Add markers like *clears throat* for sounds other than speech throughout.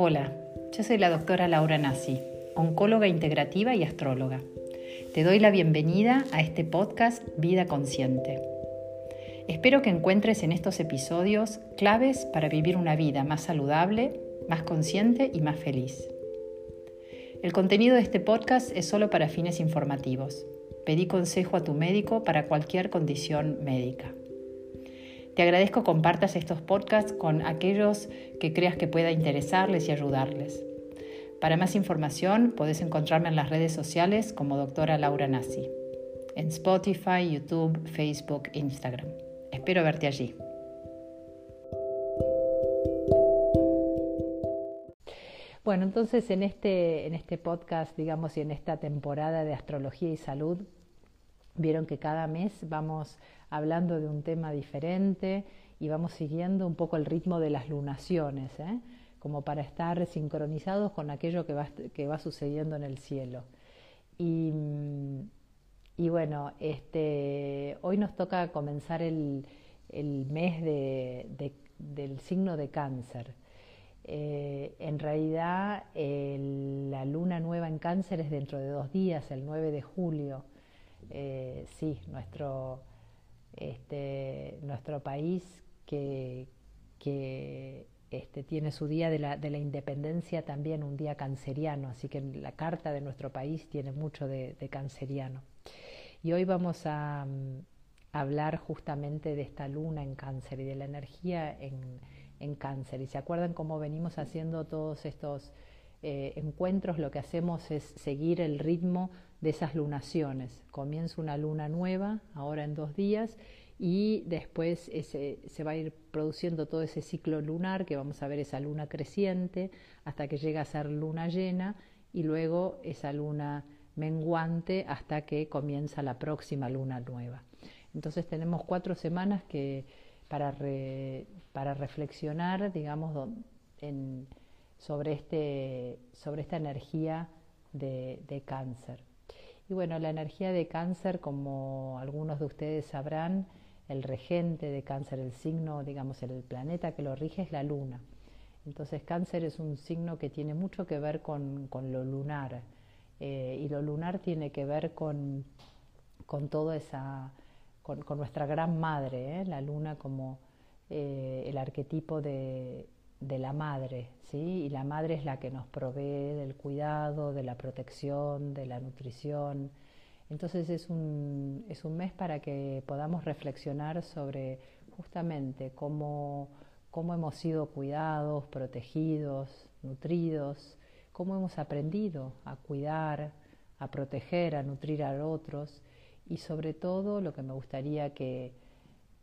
Hola, yo soy la doctora Laura Nassi, oncóloga integrativa y astróloga. Te doy la bienvenida a este podcast Vida Consciente. Espero que encuentres en estos episodios claves para vivir una vida más saludable, más consciente y más feliz. El contenido de este podcast es solo para fines informativos. Pedí consejo a tu médico para cualquier condición médica. Te agradezco compartas estos podcasts con aquellos que creas que pueda interesarles y ayudarles. Para más información puedes encontrarme en las redes sociales como doctora Laura Nassi, en Spotify, YouTube, Facebook, Instagram. Espero verte allí. Bueno, entonces en este, en este podcast, digamos, y en esta temporada de astrología y salud, vieron que cada mes vamos hablando de un tema diferente y vamos siguiendo un poco el ritmo de las lunaciones, ¿eh? como para estar sincronizados con aquello que va, que va sucediendo en el cielo. Y, y bueno, este, hoy nos toca comenzar el, el mes de, del signo de cáncer. Eh, en realidad, la luna nueva en cáncer es dentro de dos días, el 9 de julio. Eh, sí, nuestro, este, nuestro país que, este, tiene su día de la, de la, independencia también un día canceriano, así que la carta de nuestro país tiene mucho de, canceriano. Y hoy vamos a, mm, hablar justamente de esta luna en cáncer y de la energía en, en cáncer. Y se acuerdan cómo venimos haciendo todos estos eh, encuentros, lo que hacemos es seguir el ritmo de esas lunaciones. Comienza una luna nueva, ahora en dos días, y después se va a ir produciendo todo ese ciclo lunar, que vamos a ver esa luna creciente, hasta que llega a ser luna llena, y luego esa luna menguante hasta que comienza la próxima luna nueva. Entonces tenemos cuatro semanas que para, para reflexionar, digamos, en, sobre, este, sobre esta energía de cáncer. Y bueno, la energía de cáncer, como algunos de ustedes sabrán, el regente de cáncer, el signo, digamos, el planeta que lo rige es la luna. Entonces cáncer es un signo que tiene mucho que ver con, lo lunar. Eh, y lo lunar tiene que ver con, con toda esa, con, nuestra gran madre, ¿eh? la luna como eh, el arquetipo de, de la madre, ¿sí? Y la madre es la que nos provee del cuidado, de la protección, de la nutrición. Entonces es un, es un mes para que podamos reflexionar sobre justamente cómo, cómo hemos sido cuidados, protegidos, nutridos, cómo hemos aprendido a cuidar, a proteger, a nutrir a otros y sobre todo lo que me gustaría que,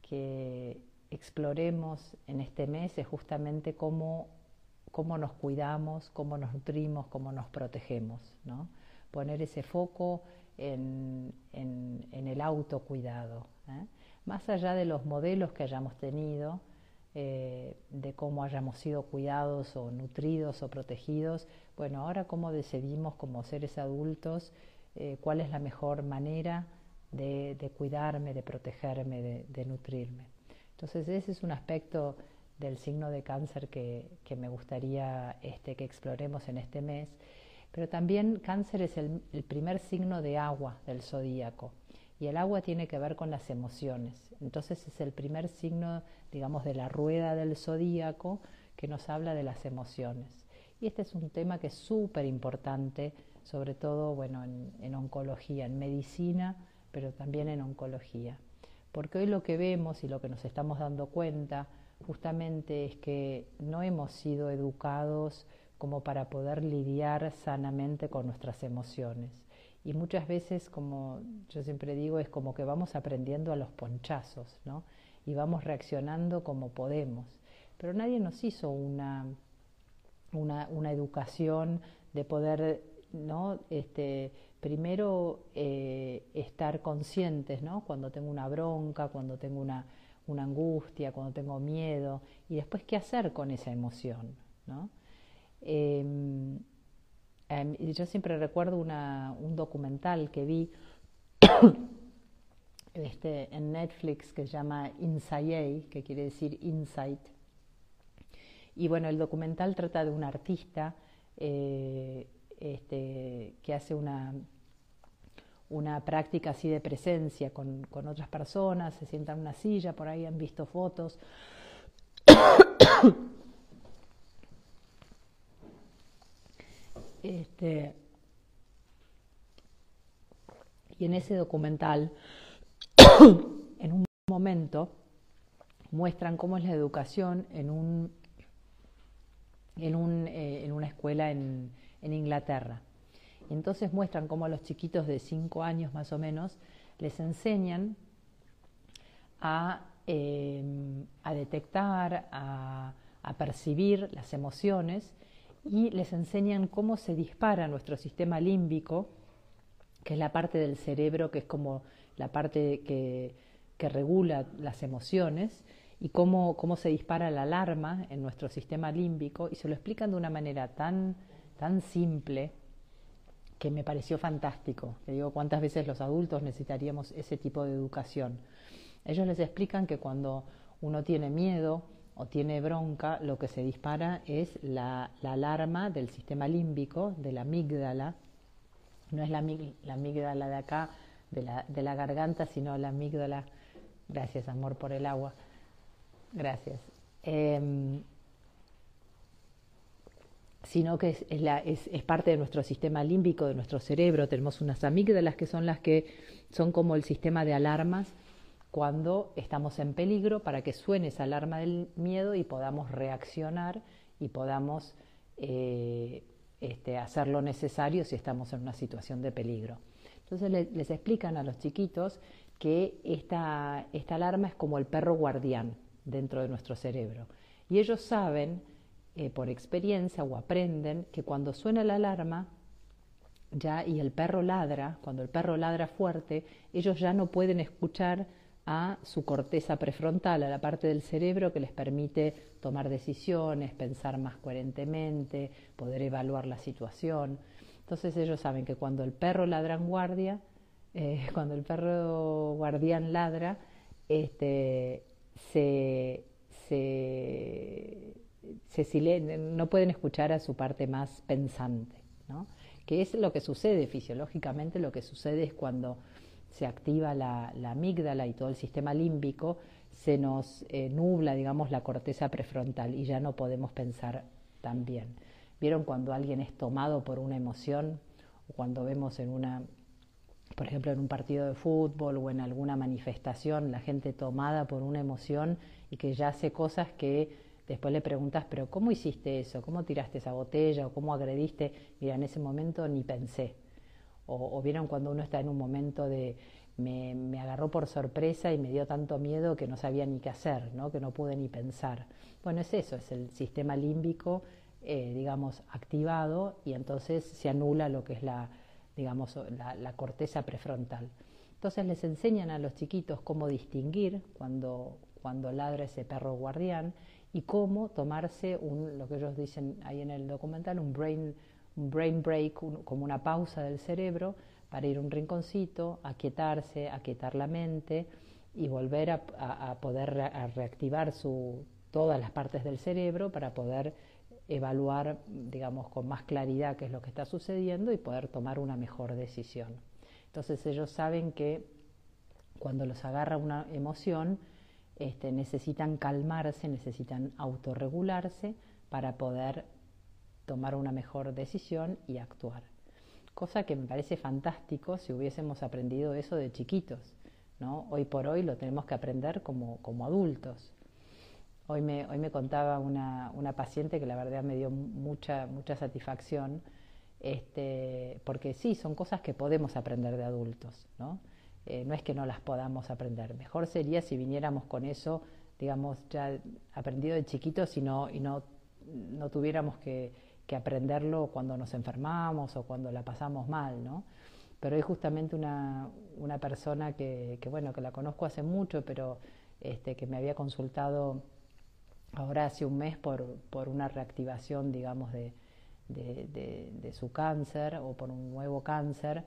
que exploremos en este mes es justamente cómo, cómo nos cuidamos, cómo nos nutrimos, cómo nos protegemos. Poner ese foco en, en, el autocuidado. ¿eh? Más allá de los modelos que hayamos tenido, eh, de cómo hayamos sido cuidados o nutridos o protegidos, bueno, ahora cómo decidimos como seres adultos eh, cuál es la mejor manera de, cuidarme, de protegerme, de nutrirme. Entonces ese es un aspecto del signo de cáncer que, me gustaría este, que exploremos en este mes. Pero también cáncer es el, primer signo de agua del zodíaco. Y el agua tiene que ver con las emociones. Entonces es el primer signo, digamos, de la rueda del zodíaco que nos habla de las emociones. Y este es un tema que es súper importante, sobre todo bueno, en oncología, en medicina, pero también en oncología. Porque hoy lo que vemos y lo que nos estamos dando cuenta justamente es que no hemos sido educados como para poder lidiar sanamente con nuestras emociones. Y muchas veces, como yo siempre digo, es como que vamos aprendiendo a los ponchazos, ¿no? Y vamos reaccionando como podemos. Pero nadie nos hizo una, una, una educación de poder ¿no? Este, primero eh, estar conscientes, ¿no? Cuando tengo una bronca, cuando tengo una, una, angustia, cuando tengo miedo, y después qué hacer con esa emoción, ¿no? Em, em, yo siempre recuerdo una, un documental que vi *coughs* este, en Netflix que se llama Insight, que quiere decir Insight, Y bueno, el documental trata de un artista eh, este, que hace una, una práctica así de presencia con, con, otras personas, se sienta en una silla, por ahí han visto fotos. *coughs* Este, y en ese documental, *coughs* en un momento, muestran cómo es la educación en, un, en, un, eh, en una escuela en, en Inglaterra. Entonces muestran cómo a los chiquitos de 5 años más o menos les enseñan a, eh, a detectar, a, a, percibir las emociones y les enseñan cómo se dispara nuestro sistema límbico que es la parte del cerebro que es como la parte que, que regula las emociones y cómo, cómo, se dispara la alarma en nuestro sistema límbico y se lo explican de una manera tan, tan simple que me pareció fantástico. Te digo, cuántas veces los adultos necesitaríamos ese tipo de educación. Ellos les explican que cuando uno tiene miedo o tiene bronca, lo que se dispara es la, la alarma del sistema límbico, de la amígdala, no es la, la amígdala de acá, de la, de la garganta, sino la amígdala. Gracias, amor, por el agua. Gracias. Eh, sino que es, es, parte de nuestro sistema límbico, de nuestro cerebro. Tenemos unas amígdalas que son las que son como el sistema de alarmas cuando estamos en peligro para que suene esa alarma del miedo y podamos reaccionar y podamos eh, este, hacer lo necesario si estamos en una situación de peligro. Entonces les explican a los chiquitos que esta, esta, alarma es como el perro guardián dentro de nuestro cerebro. Y ellos saben eh, por experiencia o aprenden que cuando suena la alarma ya y el perro ladra, cuando el perro ladra fuerte, ellos ya no pueden escuchar a su corteza prefrontal, a la parte del cerebro que les permite tomar decisiones, pensar más coherentemente, poder evaluar la situación. Entonces ellos saben que cuando el perro ladra en guardia, eh, *laughs* cuando el perro guardián ladra, este, se, se, se no pueden escuchar a su parte más pensante, ¿no? que es lo que sucede fisiológicamente, lo que sucede es cuando se activa la, la amígdala y todo el sistema límbico, se nos eh, nubla, digamos, la corteza prefrontal y ya no podemos pensar tan bien. ¿Vieron cuando alguien es tomado por una emoción? Cuando vemos en una, por ejemplo, en un partido de fútbol o en alguna manifestación, la gente tomada por una emoción y que ya hace cosas que después le preguntas, pero ¿cómo hiciste eso? ¿Cómo tiraste esa botella? ¿O cómo agrediste? Mira, en ese momento ni pensé o, vieron cuando uno está en un momento de me, me, agarró por sorpresa y me dio tanto miedo que no sabía ni qué hacer, ¿no? que no pude ni pensar. Bueno, es eso, es el sistema límbico, eh, digamos, activado y entonces se anula lo que es la, digamos, la, la, corteza prefrontal. Entonces les enseñan a los chiquitos cómo distinguir cuando, cuando ladra ese perro guardián y cómo tomarse un, lo que ellos dicen ahí en el documental, un brain brain break, como una pausa del cerebro para ir a un rinconcito, aquietarse, aquietar la mente y volver a, poder reactivar su, todas las partes del cerebro para poder evaluar, digamos, con más claridad qué es lo que está sucediendo y poder tomar una mejor decisión. Entonces ellos saben que cuando los agarra una emoción, este, necesitan calmarse, necesitan autorregularse para poder tomar una mejor decisión y actuar. Cosa que me parece fantástico si hubiésemos aprendido eso de chiquitos. ¿no? Hoy por hoy lo tenemos que aprender como, como adultos. Hoy me, hoy me contaba una, una, paciente que la verdad me dio mucha, mucha satisfacción, este, porque sí, son cosas que podemos aprender de adultos, ¿no? Eh, no es que no las podamos aprender. Mejor sería si viniéramos con eso, digamos, ya aprendido de chiquitos y no, y no, no tuviéramos que, que aprenderlo cuando nos enfermamos o cuando la pasamos mal, ¿no? Pero hay justamente una, una persona que, bueno, que la conozco hace mucho, pero este, que me había consultado ahora hace un mes por, por una reactivación, digamos, de, de, de, su cáncer o por un nuevo cáncer.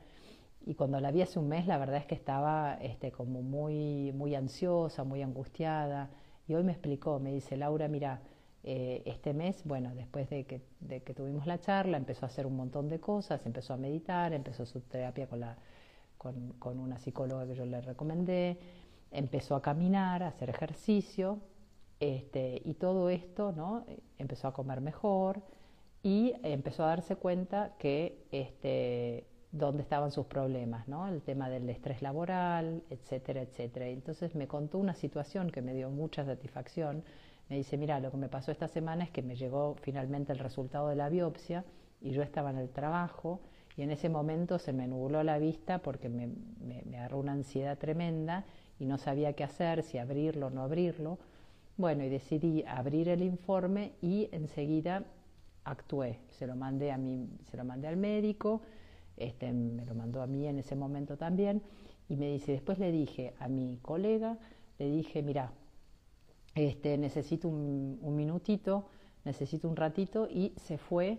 Y cuando la vi hace un mes, la verdad es que estaba este, como muy, muy ansiosa, muy angustiada. Y hoy me explicó, me dice, Laura, mira, eh, este mes, bueno, después de que, de que, tuvimos la charla, empezó a hacer un montón de cosas, empezó a meditar, empezó su terapia con, la, con, con una psicóloga que yo le recomendé, empezó a caminar, a hacer ejercicio, este, y todo esto, ¿no? Empezó a comer mejor y empezó a darse cuenta que este, dónde estaban sus problemas, ¿no? El tema del estrés laboral, etcétera, etcétera. Entonces me contó una situación que me dio mucha satisfacción. Me dice, mira, lo que me pasó esta semana es que me llegó finalmente el resultado de la biopsia y yo estaba en el trabajo y en ese momento se me nubló la vista porque me, me, agarró una ansiedad tremenda y no sabía qué hacer, si abrirlo o no abrirlo. Bueno, y decidí abrir el informe y enseguida actué. Se lo mandé a mí, se lo mandé al médico, este, me lo mandó a mí en ese momento también, y me dice, después le dije a mi colega, le dije, mira, este, necesito un, minutito, necesito un ratito, y se fue,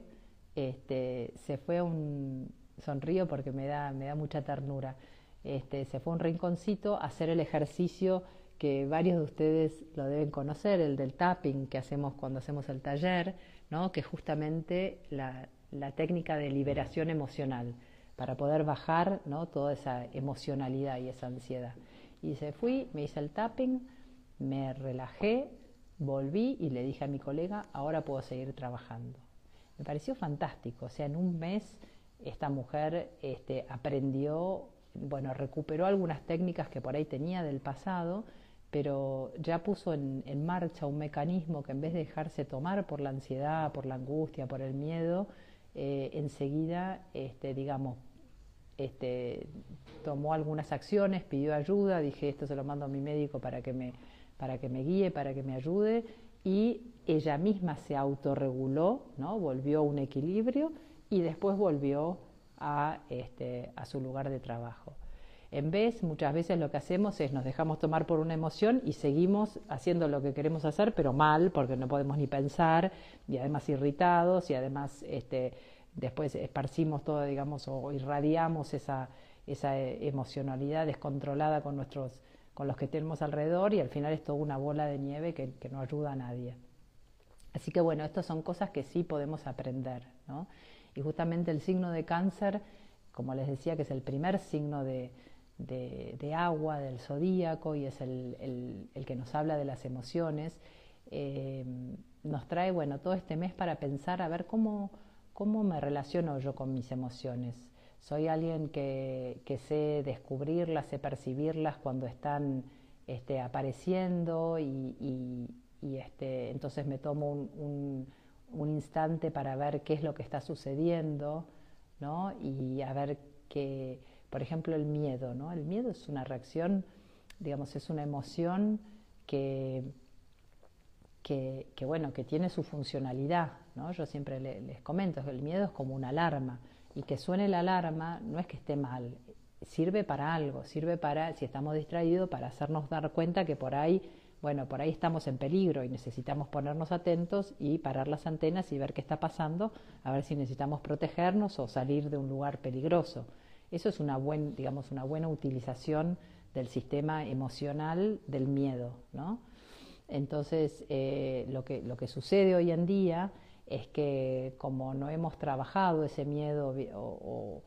este, se fue a un, sonrío porque me da, me da mucha ternura, este, se fue a un rinconcito a hacer el ejercicio que varios de ustedes lo deben conocer, el del tapping que hacemos cuando hacemos el taller, ¿no? que es justamente la técnica de liberación emocional, para poder bajar ¿no? toda esa emocionalidad y esa ansiedad. Y se fui, me hice el tapping, me relajé, volví y le dije a mi colega, ahora puedo seguir trabajando. Me pareció fantástico, o sea, en un mes esta mujer este, aprendió, bueno, recuperó algunas técnicas que por ahí tenía del pasado, pero ya puso en, marcha un mecanismo que en vez de dejarse tomar por la ansiedad, por la angustia, por el miedo, eh, enseguida, este, digamos, este, tomó algunas acciones, pidió ayuda, dije esto se lo mando a mi médico para que me, para que me guíe, para que me ayude, y ella misma se autorreguló, ¿no? volvió a un equilibrio y después volvió a, este, a su lugar de trabajo. En vez, muchas veces lo que hacemos es nos dejamos tomar por una emoción y seguimos haciendo lo que queremos hacer, pero mal, porque no podemos ni pensar, y además irritados, y además este, después esparcimos todo, digamos, o irradiamos esa, esa emocionalidad descontrolada con, nuestros, con los que tenemos alrededor, y al final es toda una bola de nieve que, que no ayuda a nadie. Así que bueno, estas son cosas que sí podemos aprender, ¿no? Y justamente el signo de cáncer, como les decía, que es el primer signo de, de, de agua, del zodíaco, y es el, el, el, que nos habla de las emociones, eh, nos trae, bueno, todo este mes para pensar a ver cómo, cómo me relaciono yo con mis emociones. Soy alguien que, que sé descubrirlas, sé percibirlas cuando están este, apareciendo y, y, este, entonces me tomo un, un, instante para ver qué es lo que está sucediendo ¿no? y a ver qué por ejemplo, el miedo, ¿no? El miedo es una reacción, digamos, es una emoción que, que, que bueno, que tiene su funcionalidad, Yo siempre le, les comento, el miedo es como una alarma y que suene la alarma no es que esté mal, sirve para algo, sirve para, si estamos distraídos, para hacernos dar cuenta que por ahí, bueno, por ahí estamos en peligro y necesitamos ponernos atentos y parar las antenas y ver qué está pasando, a ver si necesitamos protegernos o salir de un lugar peligroso. Eso es una, buen, digamos, una buena utilización del sistema emocional del miedo. ¿no? Entonces, eh, lo, que, lo que sucede hoy en día es que como no hemos trabajado ese miedo o,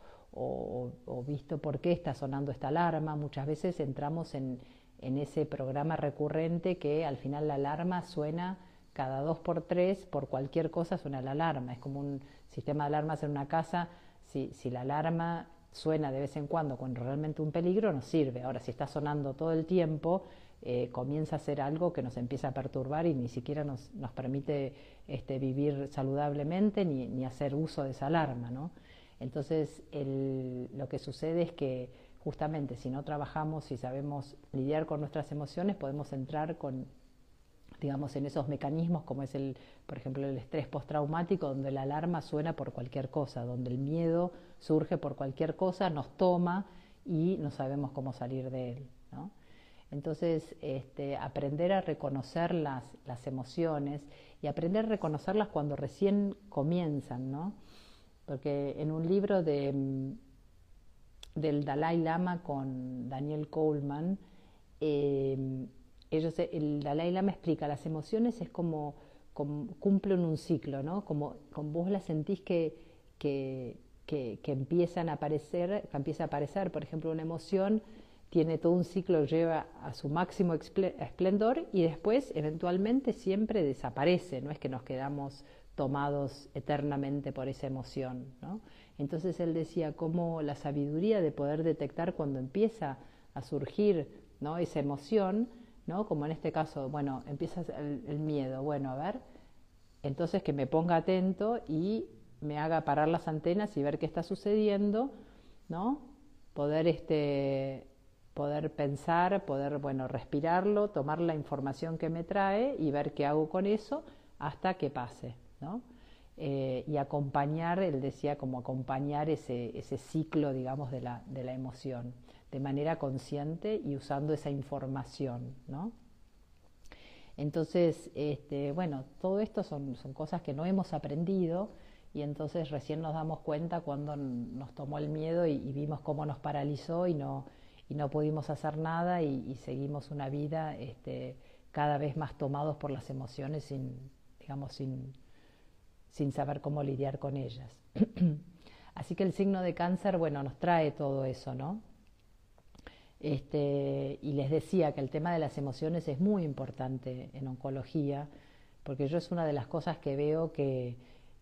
visto por qué está sonando esta alarma, muchas veces entramos en, en ese programa recurrente que al final la alarma suena cada dos por tres, por cualquier cosa suena la alarma. Es como un sistema de alarmas en una casa. Si, si la alarma suena de vez en cuando cuando realmente un peligro, nos sirve. Ahora, si está sonando todo el tiempo, eh, comienza a ser algo que nos empieza a perturbar y ni siquiera nos, nos permite este, vivir saludablemente ni, ni, hacer uso de esa alarma. ¿no? Entonces, el, lo que sucede es que justamente si no trabajamos y sabemos lidiar con nuestras emociones, podemos entrar con digamos, en esos mecanismos como es el, por ejemplo, el estrés postraumático, donde la alarma suena por cualquier cosa, donde el miedo surge por cualquier cosa, nos toma y no sabemos cómo salir de él. Entonces, este, aprender a reconocer las, las, emociones y aprender a reconocerlas cuando recién comienzan, ¿no? Porque en un libro de, del Dalai Lama con Daniel Coleman, eh, ellos, el Dalai Lama explica, las emociones es como, cumplen un ciclo, ¿no? Como, como vos la sentís que, que, que, empiezan a aparecer, que empieza a aparecer, por ejemplo, una emoción tiene todo un ciclo, lleva a su máximo esplendor y después eventualmente siempre desaparece, no es que nos quedamos tomados eternamente por esa emoción. ¿no? Entonces él decía cómo la sabiduría de poder detectar cuando empieza a surgir ¿no? esa emoción, ¿no? como en este caso, bueno, empieza el, miedo, bueno, a ver, entonces que me ponga atento y me haga parar las antenas y ver qué está sucediendo, ¿no? Poder este poder pensar, poder bueno, respirarlo, tomar la información que me trae y ver qué hago con eso hasta que pase, ¿no? Eh, y acompañar, él decía como acompañar ese, ese ciclo, digamos, de la, de la emoción, de manera consciente y usando esa información, ¿no? Entonces, este, bueno, todo esto son, son cosas que no hemos aprendido, y entonces recién nos damos cuenta cuando nos tomó el miedo y, vimos cómo nos paralizó y no, y no pudimos hacer nada y, seguimos una vida este, cada vez más tomados por las emociones sin, digamos, sin, sin saber cómo lidiar con ellas. *clears throat* Así que el signo de cáncer, bueno, nos trae todo eso, ¿no? Este, y les decía que el tema de las emociones es muy importante en oncología, porque yo es una de las cosas que veo que,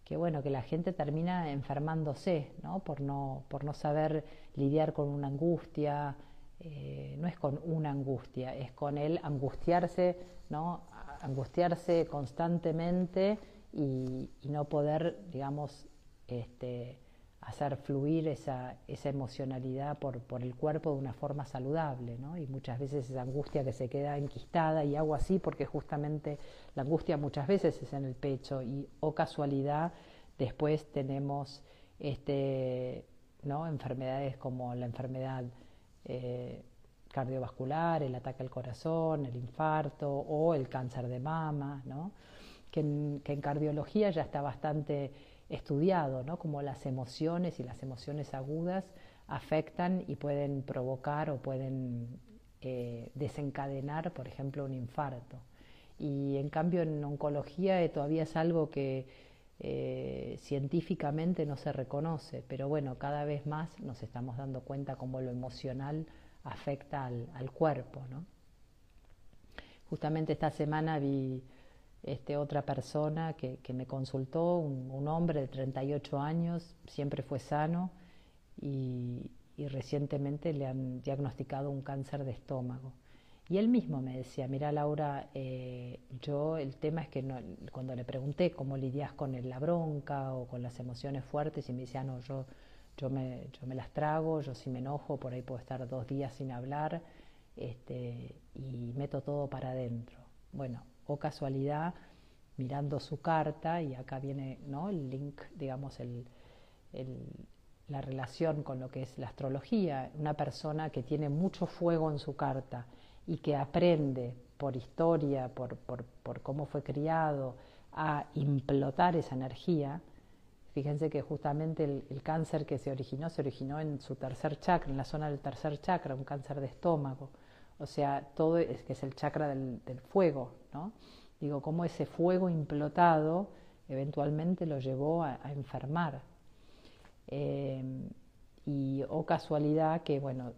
que bueno, que la gente termina enfermándose, ¿no? Por no, por no saber lidiar con una angustia, eh, no es con una angustia, es con el angustiarse, ¿no? Angustiarse constantemente y, no poder, digamos, este, hacer fluir esa, esa emocionalidad por, por, el cuerpo de una forma saludable, ¿no? Y muchas veces esa angustia que se queda enquistada, y hago así porque justamente la angustia muchas veces es en el pecho, y o casualidad, después tenemos este, ¿no? enfermedades como la enfermedad eh, cardiovascular, el ataque al corazón, el infarto o el cáncer de mama, ¿no? que en cardiología ya está bastante estudiado, ¿no? como las emociones y las emociones agudas afectan y pueden provocar o pueden eh, desencadenar, por ejemplo, un infarto. Y en cambio en oncología eh, todavía es algo que eh, científicamente no se reconoce, pero bueno, cada vez más nos estamos dando cuenta cómo lo emocional afecta al, cuerpo. ¿no? Justamente esta semana vi este, otra persona que, me consultó, un, hombre de 38 años, siempre fue sano y, recientemente le han diagnosticado un cáncer de estómago. Y él mismo me decía, mira Laura, eh, yo el tema es que cuando le pregunté cómo lidias con la bronca o con las emociones fuertes y me decía, no, yo, yo, me, yo me las trago, yo si me enojo, por ahí puedo estar dos días sin hablar este, y meto todo para adentro. Bueno, casualidad, mirando su carta, y acá viene ¿no? el link, digamos, el, la relación con lo que es la astrología, una persona que tiene mucho fuego en su carta y que aprende por historia, por, por cómo fue criado, a implotar esa energía, Fíjense que justamente el, cáncer que se originó se originó en su tercer chakra, en la zona del tercer chakra, un cáncer de estómago. O sea, todo es que es el chakra del, fuego, ¿no? Digo, cómo ese fuego implotado eventualmente lo llevó a, enfermar. Eh, y o casualidad que, bueno,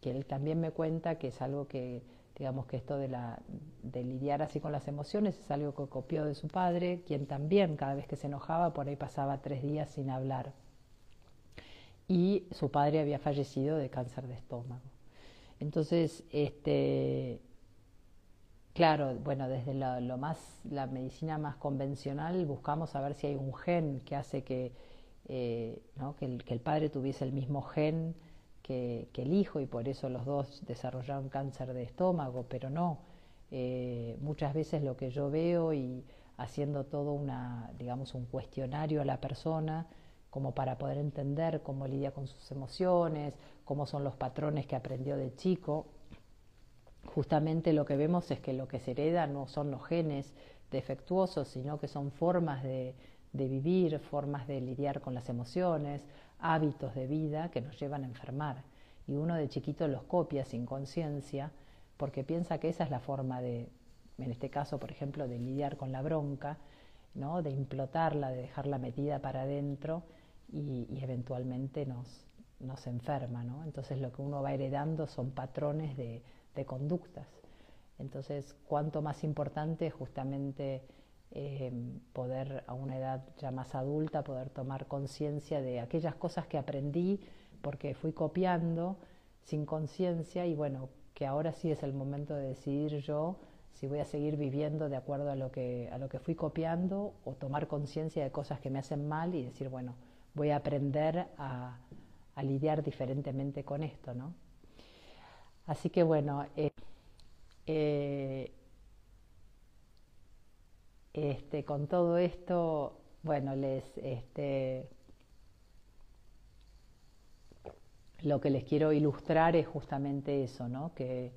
que él también me cuenta que es algo que, digamos que esto de, la, de lidiar así con las emociones es algo que copió de su padre, quien también cada vez que se enojaba por ahí pasaba tres días sin hablar. Y su padre había fallecido de cáncer de estómago. Entonces, este, claro, bueno, desde lo, más, la medicina más convencional buscamos saber si hay un gen que hace que, eh, que, el, padre tuviese el mismo gen que, que, el hijo y por eso los dos desarrollaron cáncer de estómago, pero no. Eh, muchas veces lo que yo veo y haciendo todo una, digamos, un cuestionario a la persona, como para poder entender cómo lidia con sus emociones, cómo son los patrones que aprendió de chico. Justamente lo que vemos es que lo que se hereda no son los genes defectuosos, sino que son formas de, vivir, formas de lidiar con las emociones, hábitos de vida que nos llevan a enfermar. Y uno de chiquito los copia sin conciencia porque piensa que esa es la forma de, en este caso, por ejemplo, de lidiar con la bronca, ¿no? de implotarla, de dejarla metida para adentro y, eventualmente nos, nos enferma. ¿no? Entonces lo que uno va heredando son patrones de, conductas. Entonces, cuanto más importante justamente eh, poder a una edad ya más adulta, poder tomar conciencia de aquellas cosas que aprendí porque fui copiando sin conciencia y bueno, que ahora sí es el momento de decidir yo si voy a seguir viviendo de acuerdo a lo que, a lo que fui copiando o tomar conciencia de cosas que me hacen mal y decir, bueno, voy a aprender a, lidiar diferentemente con esto, ¿no? Así que bueno, eh, eh, este, con todo esto, bueno, les, este, lo que les quiero ilustrar es justamente eso, ¿no? Que,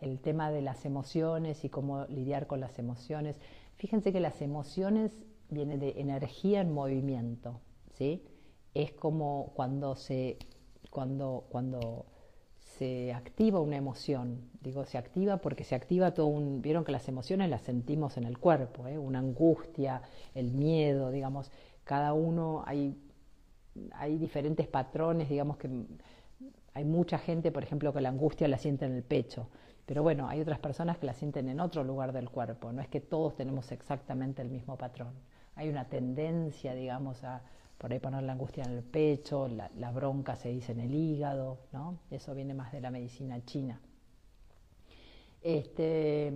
el tema de las emociones y cómo lidiar con las emociones. Fíjense que las emociones vienen de energía en movimiento, ¿sí? Es como cuando se, cuando, cuando se activa una emoción, digo se activa porque se activa todo un, vieron que las emociones las sentimos en el cuerpo, ¿eh? una angustia, el miedo, digamos, cada uno hay hay diferentes patrones, digamos que hay mucha gente, por ejemplo, que la angustia la siente en el pecho, pero bueno, hay otras personas que la sienten en otro lugar del cuerpo, no es que todos tenemos exactamente el mismo patrón. Hay una tendencia, digamos, a por ahí poner la angustia en el pecho, la, bronca se dice en el hígado, ¿no? Eso viene más de la medicina china. Este,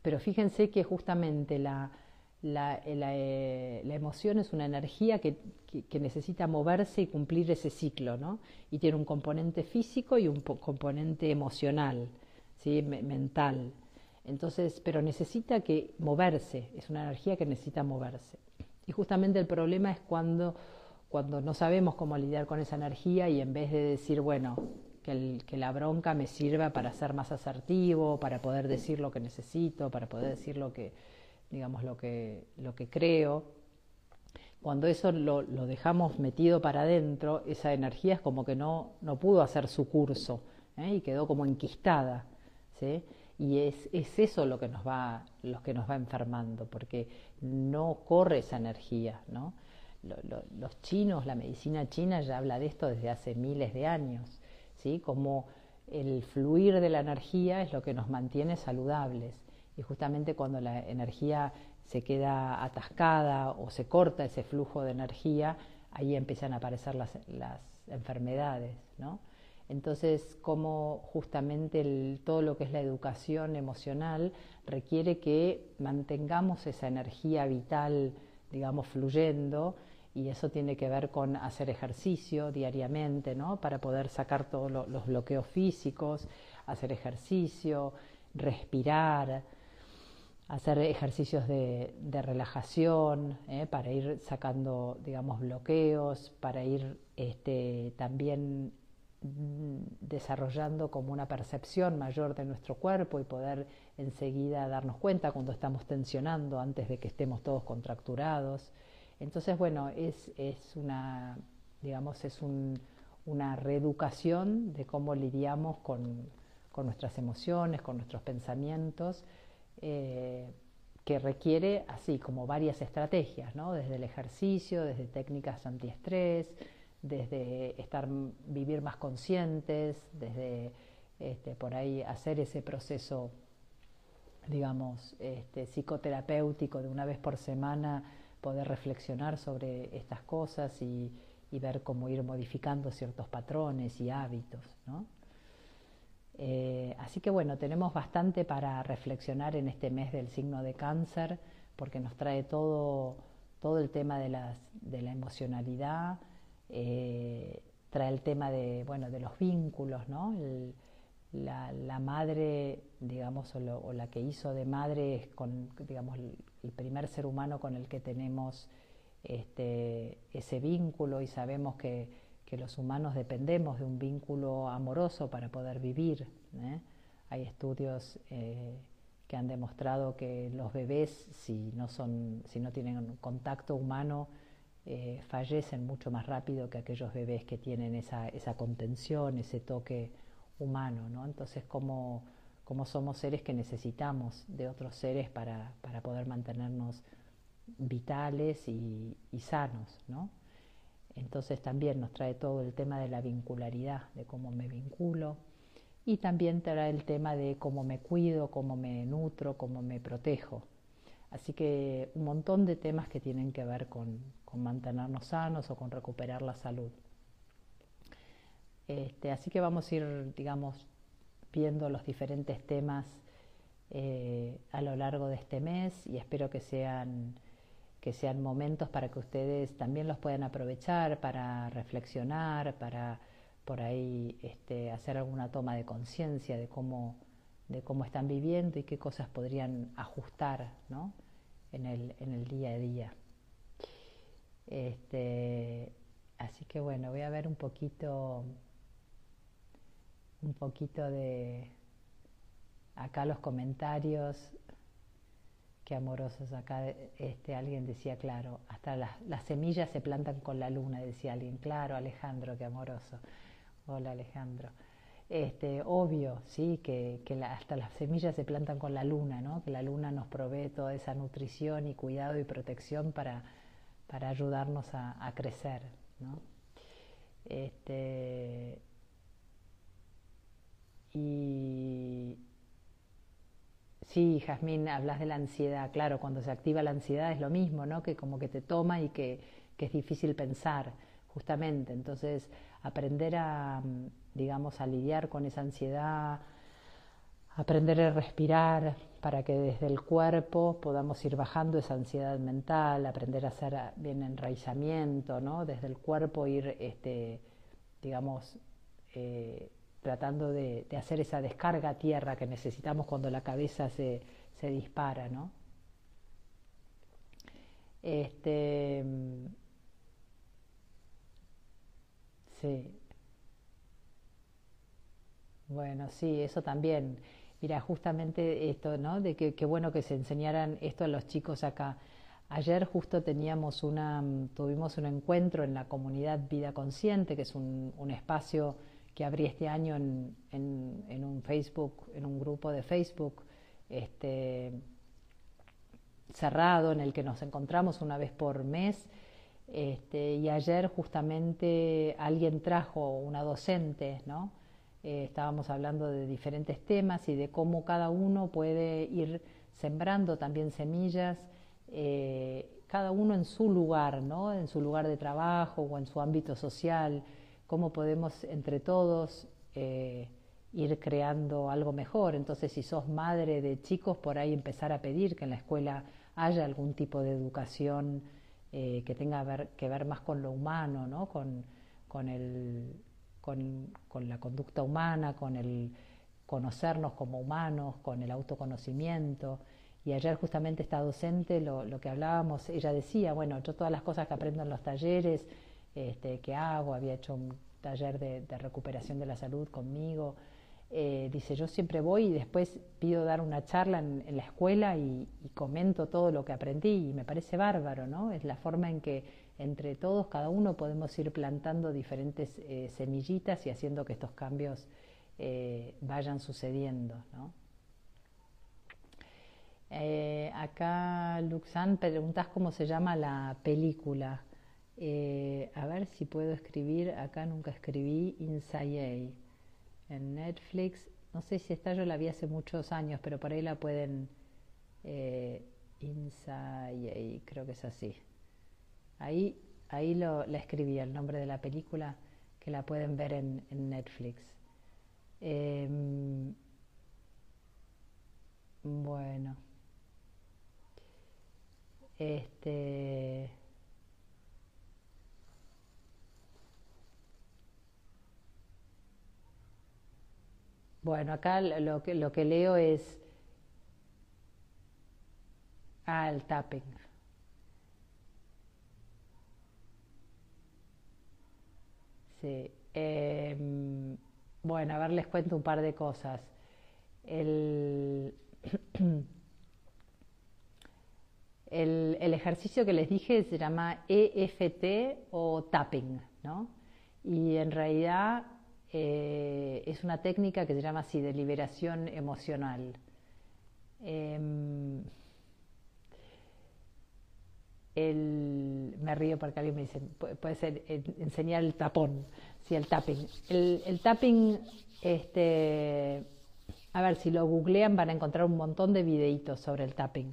pero fíjense que justamente la, la, eh, la, emoción es una energía que, que, necesita moverse y cumplir ese ciclo, ¿no? Y tiene un componente físico y un componente emocional, ¿sí? mental. Entonces, pero necesita que moverse, es una energía que necesita moverse. Y justamente el problema es cuando, cuando no sabemos cómo lidiar con esa energía y en vez de decir, bueno, que, la bronca me sirva para ser más asertivo, para poder decir lo que necesito, para poder decir lo que, digamos, lo que, lo que creo, cuando eso lo, lo dejamos metido para adentro, esa energía es como que no, no pudo hacer su curso ¿eh? y quedó como enquistada. ¿sí? Y es, es, eso lo que, nos va, lo que nos va enfermando, porque no corre esa energía. ¿no? los chinos, la medicina china ya habla de esto desde hace miles de años, ¿sí? como el fluir de la energía es lo que nos mantiene saludables y justamente cuando la energía se queda atascada o se corta ese flujo de energía, ahí empiezan a aparecer las, enfermedades, ¿no? Entonces, como justamente todo lo que es la educación emocional requiere que mantengamos esa energía vital, digamos, fluyendo, y eso tiene que ver con hacer ejercicio diariamente, ¿no? Para poder sacar todos los bloqueos físicos, hacer ejercicio, respirar, hacer ejercicios de, relajación ¿eh? para ir sacando, digamos, bloqueos, para ir este, también desarrollando como una percepción mayor de nuestro cuerpo y poder enseguida darnos cuenta cuando estamos tensionando antes de que estemos todos contracturados. Entonces, bueno, es, es una, digamos, es una reeducación de cómo lidiamos con, con nuestras emociones, con nuestros pensamientos, eh, que requiere así como varias estrategias, ¿no? desde el ejercicio, desde técnicas antiestrés, desde estar, vivir más conscientes, desde este, por ahí hacer ese proceso, digamos, este, psicoterapéutico de una vez por semana, poder reflexionar sobre estas cosas y, ver cómo ir modificando ciertos patrones y hábitos. ¿no? Eh, así que bueno, tenemos bastante para reflexionar en este mes del signo de cáncer, porque nos trae todo, todo el tema de, las, de la emocionalidad, eh, trae el tema de, bueno, de los vínculos, ¿no? la, madre, digamos, o, la que hizo de madre es con, digamos, el, el, primer ser humano con el que tenemos este, ese vínculo y sabemos que que los humanos dependemos de un vínculo amoroso para poder vivir. ¿eh? Hay estudios eh, que han demostrado que los bebés, si no, son, si no tienen contacto humano, eh, fallecen mucho más rápido que aquellos bebés que tienen esa, contención, ese toque humano. ¿no? Entonces, como somos seres que necesitamos de otros seres para, para poder mantenernos vitales y, y sanos, ¿no? Entonces también nos trae todo el tema de la vincularidad, de cómo me vinculo, y también trae el tema de cómo me cuido, cómo me nutro, cómo me protejo. Así que un montón de temas que tienen que ver con, mantenernos sanos o con recuperar la salud. Este, así que vamos a ir, digamos, viendo los diferentes temas eh, a lo largo de este mes y espero que sean que sean momentos para que ustedes también los puedan aprovechar para reflexionar, para por ahí este, hacer alguna toma de conciencia de cómo, de cómo están viviendo y qué cosas podrían ajustar ¿no? en, el, en el día a día. Este, así que bueno, voy a ver un poquito, un poquito de acá los comentarios Qué amorosos acá. Este, alguien decía, claro, hasta las, semillas se plantan con la luna, decía alguien. Claro, Alejandro, qué amoroso. Hola, Alejandro. Este, obvio, sí, que, hasta las semillas se plantan con la luna, ¿no? Que la luna nos provee toda esa nutrición y cuidado y protección para, para ayudarnos a, crecer, ¿no? Este, y Sí, Jazmín, hablas de la ansiedad. Claro, cuando se activa la ansiedad es lo mismo, ¿no? Que como que te toma y que, es difícil pensar, justamente. Entonces, aprender a, digamos, a lidiar con esa ansiedad, aprender a respirar para que desde el cuerpo podamos ir bajando esa ansiedad mental, aprender a hacer bien enraizamiento, ¿no? Desde el cuerpo ir, este, digamos, eh, tratando de, hacer esa descarga a tierra que necesitamos cuando la cabeza se, dispara, ¿no? Este, sí. Bueno, sí, eso también. Mira, justamente esto, ¿no? De que qué bueno que se enseñaran esto a los chicos acá. Ayer justo teníamos una, tuvimos un encuentro en la comunidad Vida Consciente, que es un, espacio que abrí este año en, un Facebook, en un grupo de Facebook este, cerrado en el que nos encontramos una vez por mes. Este, y ayer justamente alguien trajo una docente, ¿no? Eh, estábamos hablando de diferentes temas y de cómo cada uno puede ir sembrando también semillas, eh, cada uno en su lugar, ¿no? en su lugar de trabajo o en su ámbito social, cómo podemos entre todos eh, ir creando algo mejor. Entonces, si sos madre de chicos, por ahí empezar a pedir que en la escuela haya algún tipo de educación que tenga que ver más con lo humano, ¿no? con, con, el, con, la conducta humana, con el conocernos como humanos, con el autoconocimiento. Y ayer justamente esta docente, lo, que hablábamos, ella decía, bueno, yo todas las cosas que aprendo en los talleres, este, que hago, había hecho un taller de, recuperación de la salud conmigo. Eh, dice, yo siempre voy y después pido dar una charla en, la escuela y, comento todo lo que aprendí y me parece bárbaro, ¿no? Es la forma en que entre todos, cada uno podemos ir plantando diferentes eh, semillitas y haciendo que estos cambios eh, vayan sucediendo, ¿no? acá, Luxan, preguntas cómo se llama la película. Eh, a ver si puedo escribir, acá nunca escribí Inside en Netflix. No sé si esta yo la vi hace muchos años, pero por ahí la pueden... Eh, Inside, creo que es así. Ahí, ahí lo, la escribí, el nombre de la película, que la pueden ver en, Netflix. Em, bueno. Este. Bueno, acá lo que, lo que leo es ah, el tapping. Sí. Em, bueno, a ver, les cuento un par de cosas. El, *clears throat* el, ejercicio que les dije se llama EFT o tapping, ¿no? Y en realidad eh, es una técnica que se llama así de liberación emocional. Em, me río porque alguien me dice, puede ser enseñar el tapón, sí, el tapping. El, el tapping, este, a ver, si lo googlean van a encontrar un montón de videitos sobre el tapping.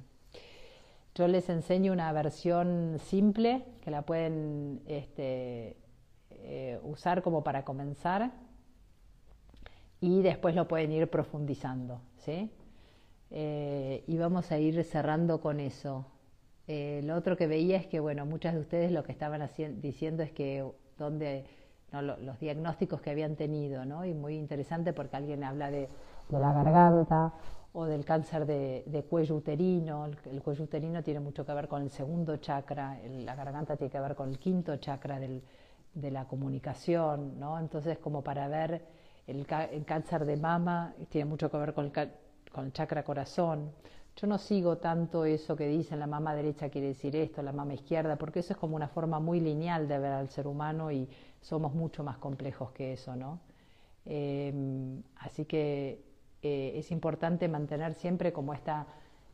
Yo les enseño una versión simple que la pueden este, eh, usar como para comenzar y después lo pueden ir profundizando. ¿sí? Eh, y vamos a ir cerrando con eso. Eh, lo otro que veía es que, bueno, muchas de ustedes lo que estaban diciendo es que donde los diagnósticos que habían tenido, ¿no? Y muy interesante porque alguien habla de, la garganta, o del cáncer de, cuello uterino. El, cuello uterino tiene mucho que ver con el segundo chakra, la garganta tiene que ver con el quinto chakra de la comunicación, ¿no? Entonces, como para ver el, cáncer de mama, tiene mucho que ver con el, chakra corazón. Yo no sigo tanto eso que dicen la mama derecha quiere decir esto, la mama izquierda, porque eso es como una forma muy lineal de ver al ser humano y somos mucho más complejos que eso, ¿no? Eh, así que eh, es importante mantener siempre como esta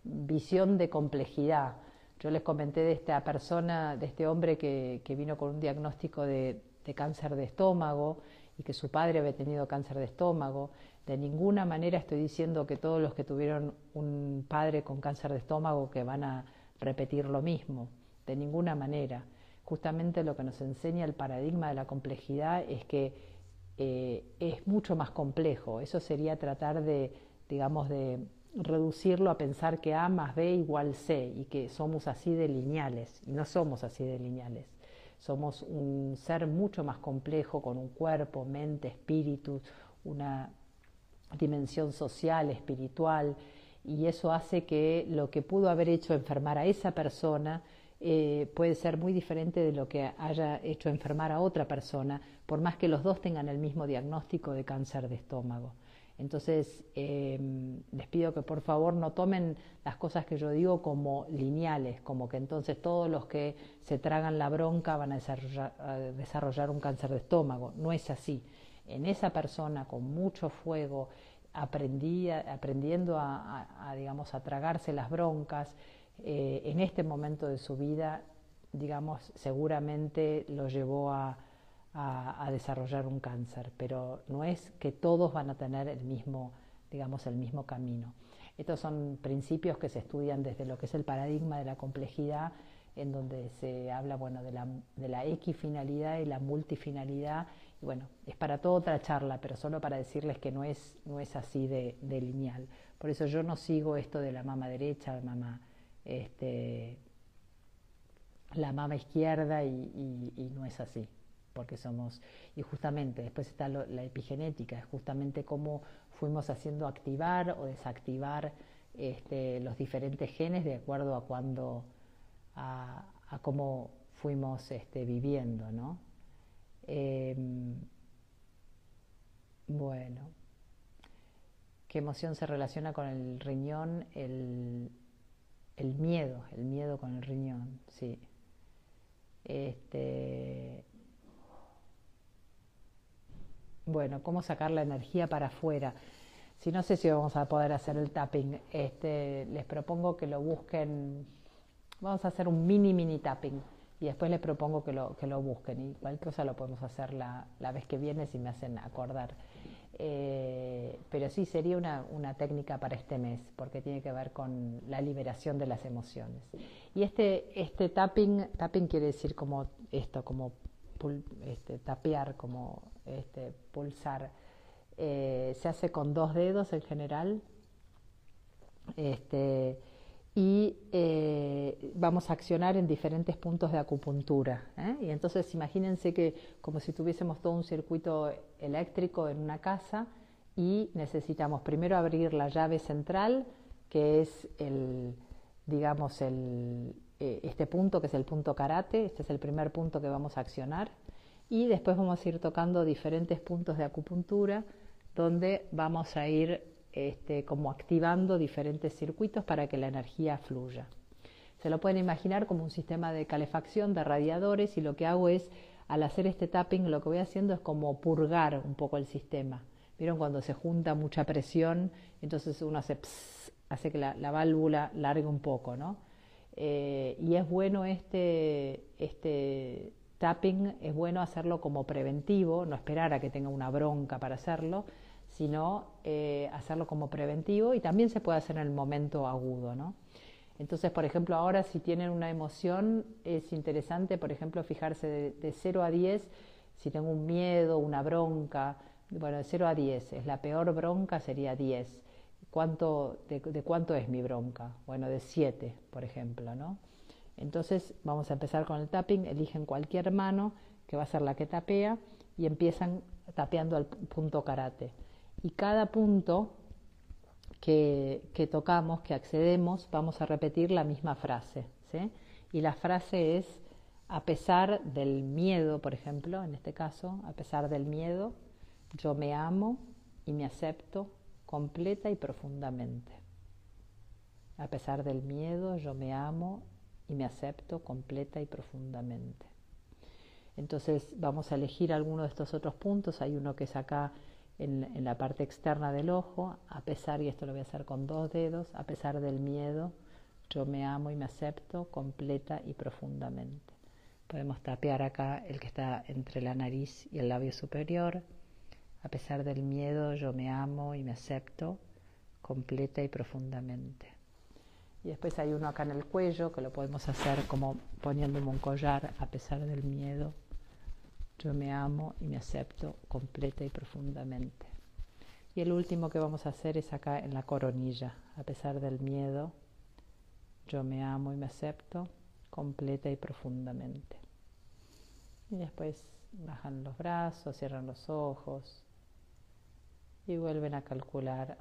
visión de complejidad. Yo les comenté de esta persona, de este hombre que, vino con un diagnóstico de, cáncer de estómago y que su padre había tenido cáncer de estómago. De ninguna manera estoy diciendo que todos los que tuvieron un padre con cáncer de estómago que van a repetir lo mismo. De ninguna manera. Justamente lo que nos enseña el paradigma de la complejidad es que eh, es mucho más complejo. Eso sería tratar de, digamos, de reducirlo a pensar que A más B igual C y que somos así de lineales. Y no somos así de lineales. Somos un ser mucho más complejo con un cuerpo, mente, espíritu, una dimensión social, espiritual, y eso hace que lo que pudo haber hecho enfermar a esa persona eh, puede ser muy diferente de lo que haya hecho enfermar a otra persona, por más que los dos tengan el mismo diagnóstico de cáncer de estómago. Entonces, em, les pido que por favor no tomen las cosas que yo digo como lineales, como que entonces todos los que se tragan la bronca van a desarrollar, un cáncer de estómago. No es así. En esa persona con mucho fuego, aprendiendo a, digamos, a tragarse las broncas, eh, en este momento de su vida, digamos, seguramente lo llevó a, desarrollar un cáncer, pero no es que todos van a tener el mismo, digamos, el mismo camino. Estos son principios que se estudian desde lo que es el paradigma de la complejidad, en donde se habla bueno, de, la, de la equifinalidad y la multifinalidad. Y bueno, es para toda otra charla, pero solo para decirles que no es, no es así de, lineal. Por eso yo no sigo esto de la mama derecha, la mama este, la mama izquierda y, no es así, porque somos, y justamente después está la epigenética, es justamente cómo fuimos haciendo activar o desactivar este, los diferentes genes de acuerdo a cuando, a, cómo fuimos este, viviendo, ¿no? Em, bueno, ¿qué emoción se relaciona con el riñón? El, el miedo, el miedo con el riñón, sí. Este, bueno, cómo sacar la energía para afuera. Si no sé si vamos a poder hacer el tapping, este, les propongo que lo busquen. Vamos a hacer un mini mini tapping y después les propongo que lo, que lo busquen y cualquier cosa lo podemos hacer la, la vez que viene si me hacen acordar. Eh, pero sí sería una, una, técnica para este mes, porque tiene que ver con la liberación de las emociones. Y este, este tapping, tapping quiere decir como esto, como este, tapear, como este, pulsar. Eh, se hace con dos dedos en general. Este, y eh, vamos a accionar en diferentes puntos de acupuntura. ¿eh? Y entonces imagínense que como si tuviésemos todo un circuito eléctrico en una casa y necesitamos primero abrir la llave central, que es el, digamos, el, eh, este punto que es el punto karate, este es el primer punto que vamos a accionar, y después vamos a ir tocando diferentes puntos de acupuntura donde vamos a ir este, como activando diferentes circuitos para que la energía fluya. Se lo pueden imaginar como un sistema de calefacción de radiadores y lo que hago es al hacer este tapping lo que voy haciendo es como purgar un poco el sistema. ¿Vieron cuando se junta mucha presión? Entonces uno hace, hace que la, válvula largue un poco, ¿no? Eh, y es bueno este, este tapping, es bueno hacerlo como preventivo, no esperar a que tenga una bronca para hacerlo, sino eh, hacerlo como preventivo y también se puede hacer en el momento agudo, ¿no? Entonces, por ejemplo, ahora si tienen una emoción, es interesante, por ejemplo, fijarse de, 0 a 10, si tengo un miedo, una bronca, bueno, de 0 a 10, es la peor bronca sería 10. ¿Cuánto, de, cuánto es mi bronca? Bueno, de 7, por ejemplo, ¿no? Entonces, vamos a empezar con el tapping, eligen cualquier mano, que va a ser la que tapea, y empiezan tapeando al punto karate. Y cada punto que, tocamos, que accedemos, vamos a repetir la misma frase. Y la frase es, a pesar del miedo, por ejemplo, en este caso, a pesar del miedo, yo me amo y me acepto completa y profundamente. A pesar del miedo, yo me amo y me acepto completa y profundamente. Entonces vamos a elegir alguno de estos otros puntos. Hay uno que es acá en, la parte externa del ojo, a pesar, y esto lo voy a hacer con dos dedos, a pesar del miedo, yo me amo y me acepto completa y profundamente. Podemos tapear acá el que está entre la nariz y el labio superior. A pesar del miedo, yo me amo y me acepto completa y profundamente. Y después hay uno acá en el cuello que lo podemos hacer como poniéndome un collar a pesar del miedo, yo me amo y me acepto completa y profundamente. Y el último que vamos a hacer es acá en la coronilla. A pesar del miedo, yo me amo y me acepto completa y profundamente. Y después bajan los brazos, cierran los ojos y vuelven a calcular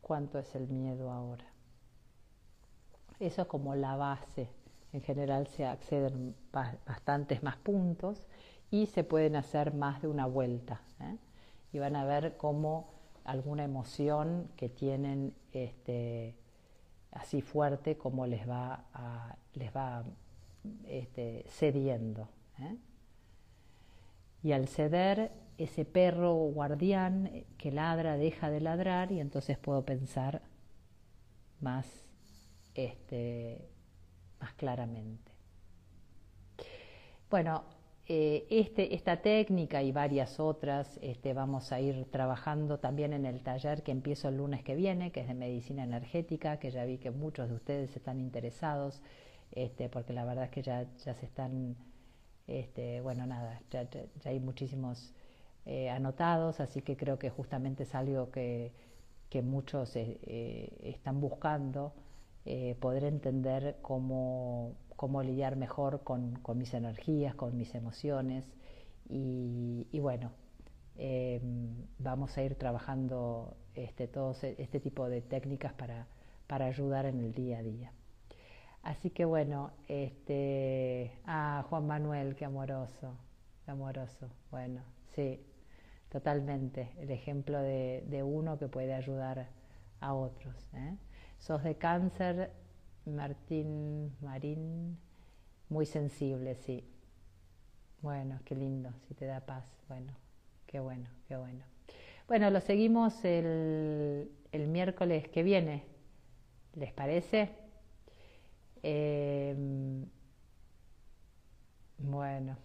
cuánto es el miedo ahora. Eso es como la base en general se acceden bastantes más puntos y se pueden hacer más de una vuelta. ¿eh? Y van a ver cómo alguna emoción que tienen este, así fuerte, como les va, les va este, cediendo. ¿eh? Y al ceder, ese perro guardián que ladra deja de ladrar y entonces puedo pensar más este, más claramente. Bueno, eh, este, esta técnica y varias otras este, vamos a ir trabajando también en el taller que empiezo el lunes que viene, que es de medicina energética, que ya vi que muchos de ustedes están interesados, este, porque la verdad es que ya, ya se están, este, bueno, nada, ya, hay muchísimos eh, anotados, así que creo que justamente es algo que, que muchos eh, están buscando eh, poder entender cómo, cómo lidiar mejor con, mis energías, con mis emociones y, bueno, eh, vamos a ir trabajando este, todo este tipo de técnicas para, para ayudar en el día a día. Así que bueno, este, ah, Juan Manuel, qué amoroso, qué amoroso. Bueno, sí, totalmente, el ejemplo de, de uno que puede ayudar a otros. ¿eh? Sos de cáncer, Martín Marín, muy sensible, sí. Bueno, qué lindo, si te da paz. Bueno, qué bueno, qué bueno. Bueno, lo seguimos el, miércoles que viene. ¿Les parece? Em, bueno,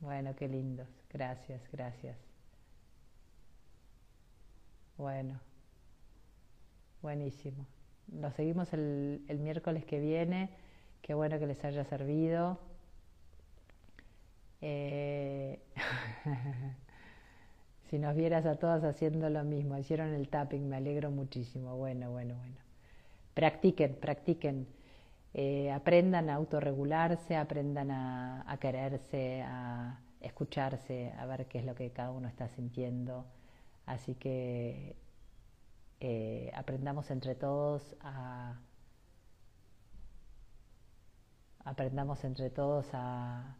bueno, qué lindos. Gracias, gracias. Bueno, buenísimo. Lo seguimos el, miércoles que viene. Qué bueno que les haya servido. Eh, *laughs* si nos vieras a todas haciendo lo mismo, hicieron el tapping, me alegro muchísimo. Bueno, bueno, bueno. Practiquen, practiquen. Eh, aprendan a autorregularse, aprendan a quererse, a escucharse, a ver qué es lo que cada uno está sintiendo. Así que eh, aprendamos entre todos a aprendamos entre todos a,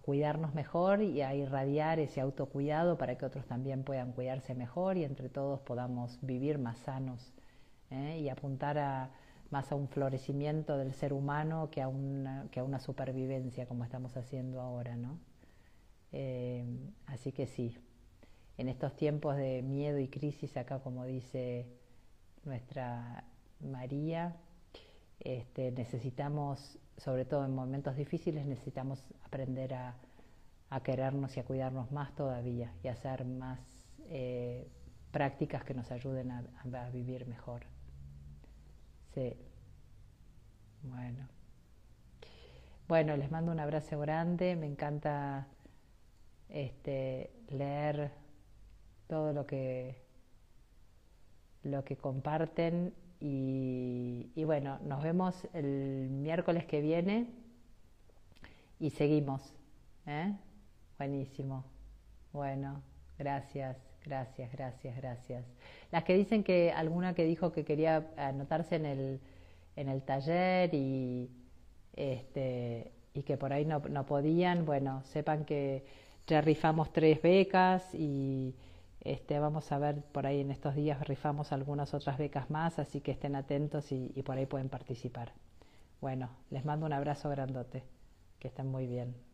cuidarnos mejor y a irradiar ese autocuidado para que otros también puedan cuidarse mejor y entre todos podamos vivir más sanos ¿eh? y apuntar a más a un florecimiento del ser humano que a una, que a una supervivencia como estamos haciendo ahora, ¿no? Eh, así que sí, en estos tiempos de miedo y crisis, acá como dice nuestra María, este, necesitamos, sobre todo en momentos difíciles, necesitamos aprender a, querernos y a cuidarnos más todavía y hacer más eh, prácticas que nos ayuden a, vivir mejor. Sí. Bueno. Bueno, les mando un abrazo grande. Me encanta este, leer todo lo que lo que comparten y, y, bueno, nos vemos el miércoles que viene y seguimos. ¿eh? Buenísimo. Bueno, gracias, gracias, gracias, gracias. Las que dicen que alguna que dijo que quería anotarse en el, en el taller y, este, y que por ahí no, no podían, bueno, sepan que ya rifamos tres becas y este, vamos a ver por ahí en estos días rifamos algunas otras becas más, así que estén atentos y, y por ahí pueden participar. Bueno, les mando un abrazo grandote, que estén muy bien.